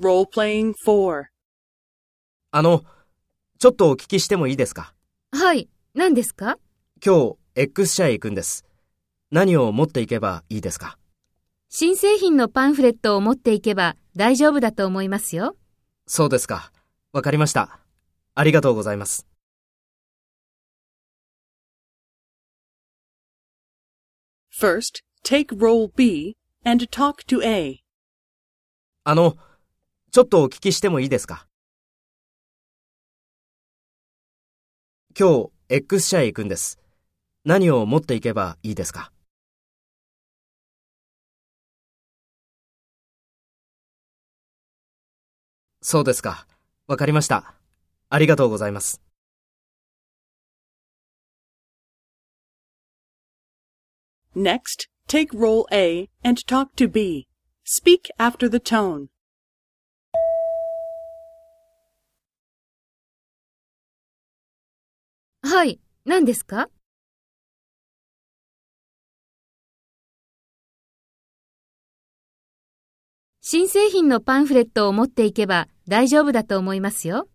Role-playing 4. あの、ちょっとお聞きしてもいいですか？はい、何ですか？今日、X 社へ行くんです。何を持っていけばいいですか？新製品のパンフレットを持っていけば大丈夫だと思いますよ。そうですか。わかりました。ありがとうございます。First, take role B and talk to A. あの、ちょっとお聞きしてもいいですか？今日、X 社へ行くんです。何を持っていけばいいですか？そうですか。わかりました。ありがとうございます。Next, take role A and talk to B. Speak after the tone. はい、何ですか？新製品のパンフレットを持っていけば大丈夫だと思いますよ。